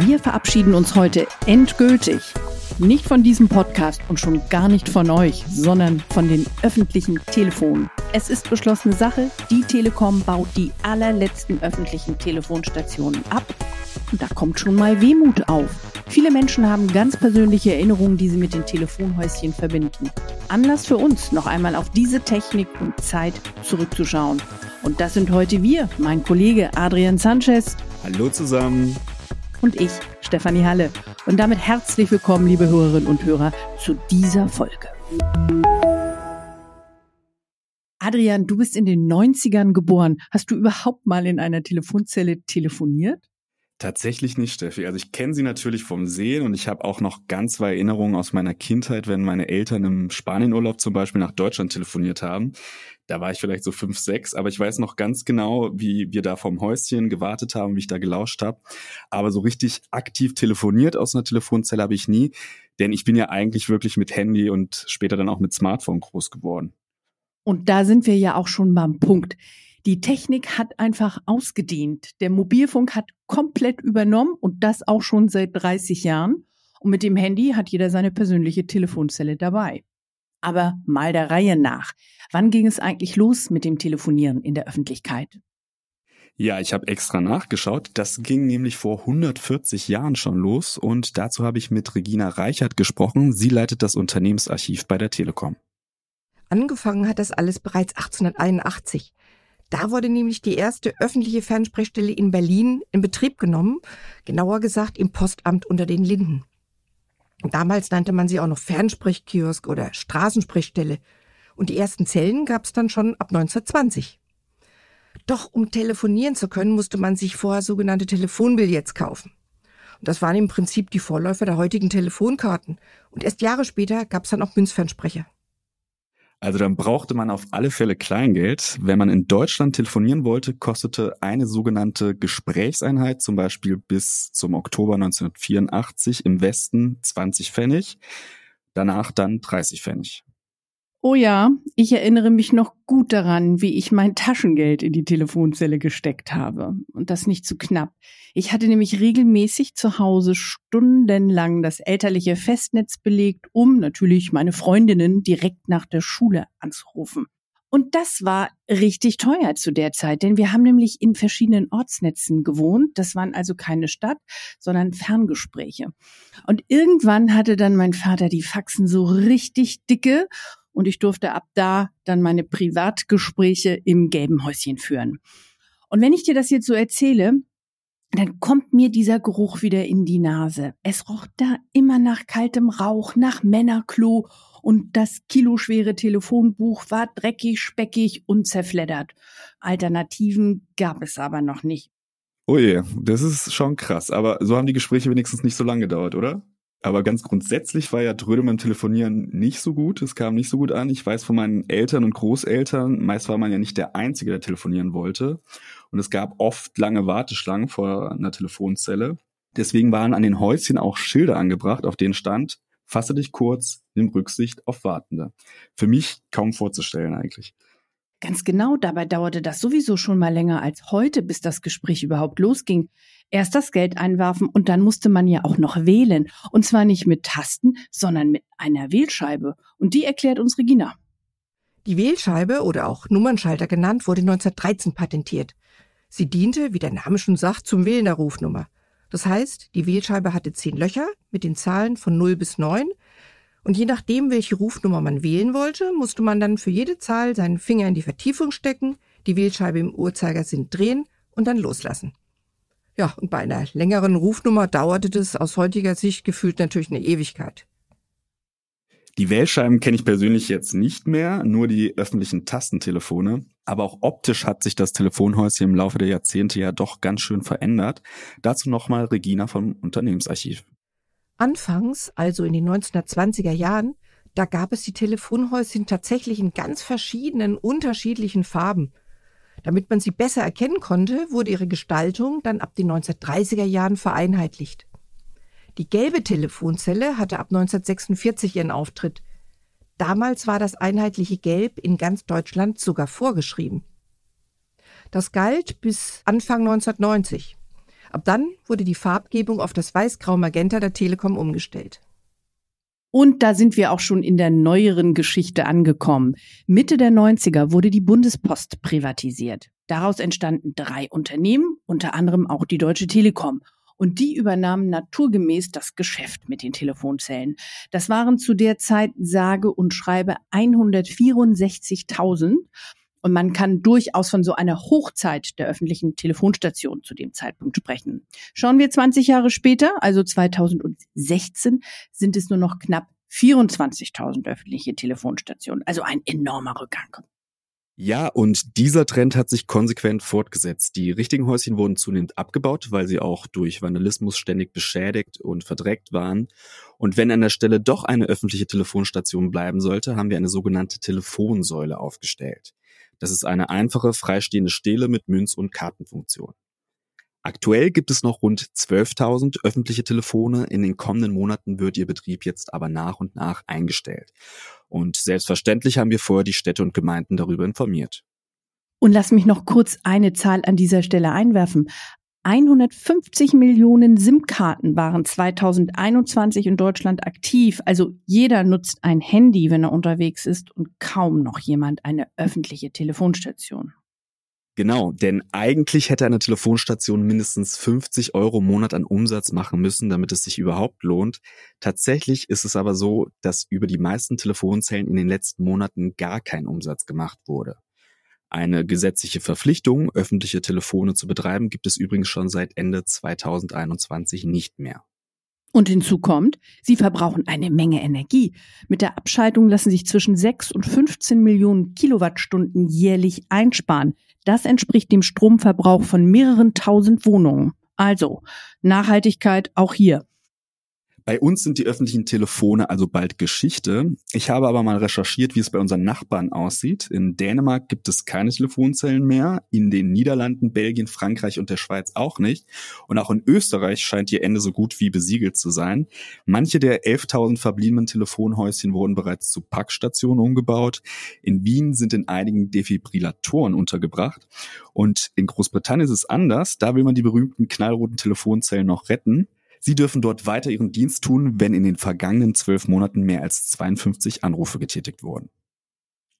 Wir verabschieden uns heute endgültig. Nicht von diesem Podcast und schon gar nicht von euch, sondern von den öffentlichen Telefonen. Es ist beschlossene Sache, die Telekom baut die allerletzten öffentlichen Telefonstationen ab. Und da kommt schon mal Wehmut auf. Viele Menschen haben ganz persönliche Erinnerungen, die sie mit den Telefonhäuschen verbinden. Anlass für uns, noch einmal auf diese Technik und Zeit zurückzuschauen. Und das sind heute wir, mein Kollege Adrian Sanchez. Hallo zusammen und ich, Stefanie Halle. Und damit herzlich willkommen, liebe Hörerinnen und Hörer, zu dieser Folge. Adrian, du bist in den 90ern geboren. Hast du überhaupt mal in einer Telefonzelle telefoniert? Tatsächlich nicht, Steffi. Also ich kenne sie natürlich vom Sehen und ich habe auch noch ganz zwei Erinnerungen aus meiner Kindheit, wenn meine Eltern im Spanienurlaub zum Beispiel nach Deutschland telefoniert haben. Da war ich vielleicht so fünf, sechs, aber ich weiß noch ganz genau, wie wir da vom Häuschen gewartet haben, wie ich da gelauscht habe. Aber so richtig aktiv telefoniert aus einer Telefonzelle habe ich nie, denn ich bin ja eigentlich wirklich mit Handy und später dann auch mit Smartphone groß geworden. Und da sind wir ja auch schon beim Punkt. Die Technik hat einfach ausgedient. Der Mobilfunk hat komplett übernommen und das auch schon seit 30 Jahren. Und mit dem Handy hat jeder seine persönliche Telefonzelle dabei. Aber mal der Reihe nach. Wann ging es eigentlich los mit dem Telefonieren in der Öffentlichkeit? Ja, ich habe extra nachgeschaut. Das ging nämlich vor 140 Jahren schon los und dazu habe ich mit Regina Reichert gesprochen. Sie leitet das Unternehmensarchiv bei der Telekom. Angefangen hat das alles bereits 1881. Da wurde nämlich die erste öffentliche Fernsprechstelle in Berlin in Betrieb genommen, genauer gesagt im Postamt unter den Linden. Damals nannte man sie auch noch Fernsprechkiosk oder Straßensprechstelle. Und die ersten Zellen gab es dann schon ab 1920. Doch um telefonieren zu können, musste man sich vorher sogenannte Telefonbillets kaufen. Und das waren im Prinzip die Vorläufer der heutigen Telefonkarten. Und erst Jahre später gab es dann auch Münzfernsprecher. Also dann brauchte man auf alle Fälle Kleingeld. Wenn man in Deutschland telefonieren wollte, kostete eine sogenannte Gesprächseinheit zum Beispiel bis zum Oktober 1984 im Westen 20 Pfennig, danach dann 30 Pfennig. Oh ja, ich erinnere mich noch gut daran, wie ich mein Taschengeld in die Telefonzelle gesteckt habe. Und das nicht zu knapp. Ich hatte nämlich regelmäßig zu Hause stundenlang das elterliche Festnetz belegt, um natürlich meine Freundinnen direkt nach der Schule anzurufen. Und das war richtig teuer zu der Zeit, denn wir haben nämlich in verschiedenen Ortsnetzen gewohnt. Das waren also keine Stadt, sondern Ferngespräche. Und irgendwann hatte dann mein Vater die Faxen so richtig dicke und ich durfte ab da dann meine Privatgespräche im gelben Häuschen führen. Und wenn ich dir das jetzt so erzähle, dann kommt mir dieser Geruch wieder in die Nase. Es roch da immer nach kaltem Rauch, nach Männerklo und das kiloschwere Telefonbuch war dreckig, speckig und zerfleddert. Alternativen gab es aber noch nicht. Oh je, das ist schon krass. Aber so haben die Gespräche wenigstens nicht so lange gedauert, oder? Aber ganz grundsätzlich war ja Drödem beim Telefonieren nicht so gut. Es kam nicht so gut an. Ich weiß von meinen Eltern und Großeltern, meist war man ja nicht der Einzige, der telefonieren wollte. Und es gab oft lange Warteschlangen vor einer Telefonzelle. Deswegen waren an den Häuschen auch Schilder angebracht, auf denen stand, fasse dich kurz, nimm Rücksicht auf Wartende. Für mich kaum vorzustellen eigentlich. Ganz genau, dabei dauerte das sowieso schon mal länger als heute, bis das Gespräch überhaupt losging. Erst das Geld einwerfen und dann musste man ja auch noch wählen. Und zwar nicht mit Tasten, sondern mit einer Wählscheibe. Und die erklärt uns Regina. Die Wählscheibe oder auch Nummernschalter genannt wurde 1913 patentiert. Sie diente, wie der Name schon sagt, zum Wählen der Rufnummer. Das heißt, die Wählscheibe hatte zehn Löcher mit den Zahlen von 0 bis 9 und je nachdem, welche Rufnummer man wählen wollte, musste man dann für jede Zahl seinen Finger in die Vertiefung stecken, die Wählscheibe im Uhrzeigersinn drehen und dann loslassen. Ja, und bei einer längeren Rufnummer dauerte das aus heutiger Sicht gefühlt natürlich eine Ewigkeit. Die Wählscheiben kenne ich persönlich jetzt nicht mehr, nur die öffentlichen Tastentelefone. Aber auch optisch hat sich das Telefonhäuschen im Laufe der Jahrzehnte ja doch ganz schön verändert. Dazu nochmal Regina vom Unternehmensarchiv. Anfangs, also in den 1920er Jahren, da gab es die Telefonhäuschen tatsächlich in ganz verschiedenen, unterschiedlichen Farben. Damit man sie besser erkennen konnte, wurde ihre Gestaltung dann ab den 1930er Jahren vereinheitlicht. Die gelbe Telefonzelle hatte ab 1946 ihren Auftritt. Damals war das einheitliche Gelb in ganz Deutschland sogar vorgeschrieben. Das galt bis Anfang 1990. Ab dann wurde die Farbgebung auf das Weiß-Grau-Magenta der Telekom umgestellt. Und da sind wir auch schon in der neueren Geschichte angekommen. Mitte der 90er wurde die Bundespost privatisiert. Daraus entstanden drei Unternehmen, unter anderem auch die Deutsche Telekom. Und die übernahmen naturgemäß das Geschäft mit den Telefonzellen. Das waren zu der Zeit sage und schreibe 164.000. Und man kann durchaus von so einer Hochzeit der öffentlichen Telefonstation zu dem Zeitpunkt sprechen. Schauen wir 20 Jahre später, also 2016, sind es nur noch knapp 24.000 öffentliche Telefonstationen. Also ein enormer Rückgang. Ja, und dieser Trend hat sich konsequent fortgesetzt. Die richtigen Häuschen wurden zunehmend abgebaut, weil sie auch durch Vandalismus ständig beschädigt und verdreckt waren. Und wenn an der Stelle doch eine öffentliche Telefonstation bleiben sollte, haben wir eine sogenannte Telefonsäule aufgestellt. Das ist eine einfache, freistehende Stele mit Münz- und Kartenfunktion. Aktuell gibt es noch rund 12.000 öffentliche Telefone. In den kommenden Monaten wird ihr Betrieb jetzt aber nach und nach eingestellt. Und selbstverständlich haben wir vorher die Städte und Gemeinden darüber informiert. Und lass mich noch kurz eine Zahl an dieser Stelle einwerfen. 150 Millionen SIM-Karten waren 2021 in Deutschland aktiv. Also jeder nutzt ein Handy, wenn er unterwegs ist und kaum noch jemand eine öffentliche Telefonstation. Genau, denn eigentlich hätte eine Telefonstation mindestens 50 Euro im Monat an Umsatz machen müssen, damit es sich überhaupt lohnt. Tatsächlich ist es aber so, dass über die meisten Telefonzellen in den letzten Monaten gar kein Umsatz gemacht wurde. Eine gesetzliche Verpflichtung, öffentliche Telefone zu betreiben, gibt es übrigens schon seit Ende 2021 nicht mehr. Und hinzu kommt, sie verbrauchen eine Menge Energie. Mit der Abschaltung lassen sich zwischen 6 und 15 Millionen Kilowattstunden jährlich einsparen. Das entspricht dem Stromverbrauch von mehreren tausend Wohnungen. Also Nachhaltigkeit auch hier. Bei uns sind die öffentlichen Telefone also bald Geschichte. Ich habe aber mal recherchiert, wie es bei unseren Nachbarn aussieht. In Dänemark gibt es keine Telefonzellen mehr, in den Niederlanden, Belgien, Frankreich und der Schweiz auch nicht. Und auch in Österreich scheint ihr Ende so gut wie besiegelt zu sein. Manche der 11.000 verbliebenen Telefonhäuschen wurden bereits zu Packstationen umgebaut. In Wien sind in einigen Defibrillatoren untergebracht. Und in Großbritannien ist es anders. Da will man die berühmten knallroten Telefonzellen noch retten. Sie dürfen dort weiter ihren Dienst tun, wenn in den vergangenen zwölf Monaten mehr als 52 Anrufe getätigt wurden.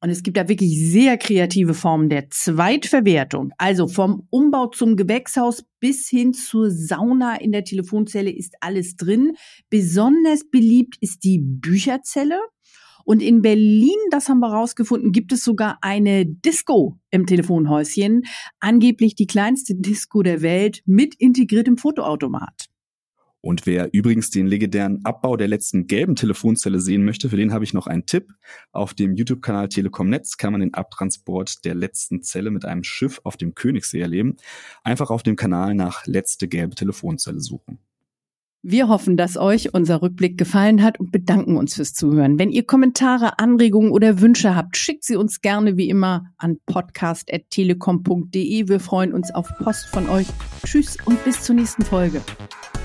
Und es gibt da wirklich sehr kreative Formen der Zweitverwertung. Also vom Umbau zum Gewächshaus bis hin zur Sauna in der Telefonzelle ist alles drin. Besonders beliebt ist die Bücherzelle. Und in Berlin, das haben wir rausgefunden, gibt es sogar eine Disco im Telefonhäuschen. Angeblich die kleinste Disco der Welt mit integriertem Fotoautomat. Und wer übrigens den legendären Abbau der letzten gelben Telefonzelle sehen möchte, für den habe ich noch einen Tipp. Auf dem YouTube-Kanal Telekom Netz kann man den Abtransport der letzten Zelle mit einem Schiff auf dem Königssee erleben. Einfach auf dem Kanal nach letzte gelbe Telefonzelle suchen. Wir hoffen, dass euch unser Rückblick gefallen hat und bedanken uns fürs Zuhören. Wenn ihr Kommentare, Anregungen oder Wünsche habt, schickt sie uns gerne wie immer an podcast.telekom.de. Wir freuen uns auf Post von euch. Tschüss und bis zur nächsten Folge.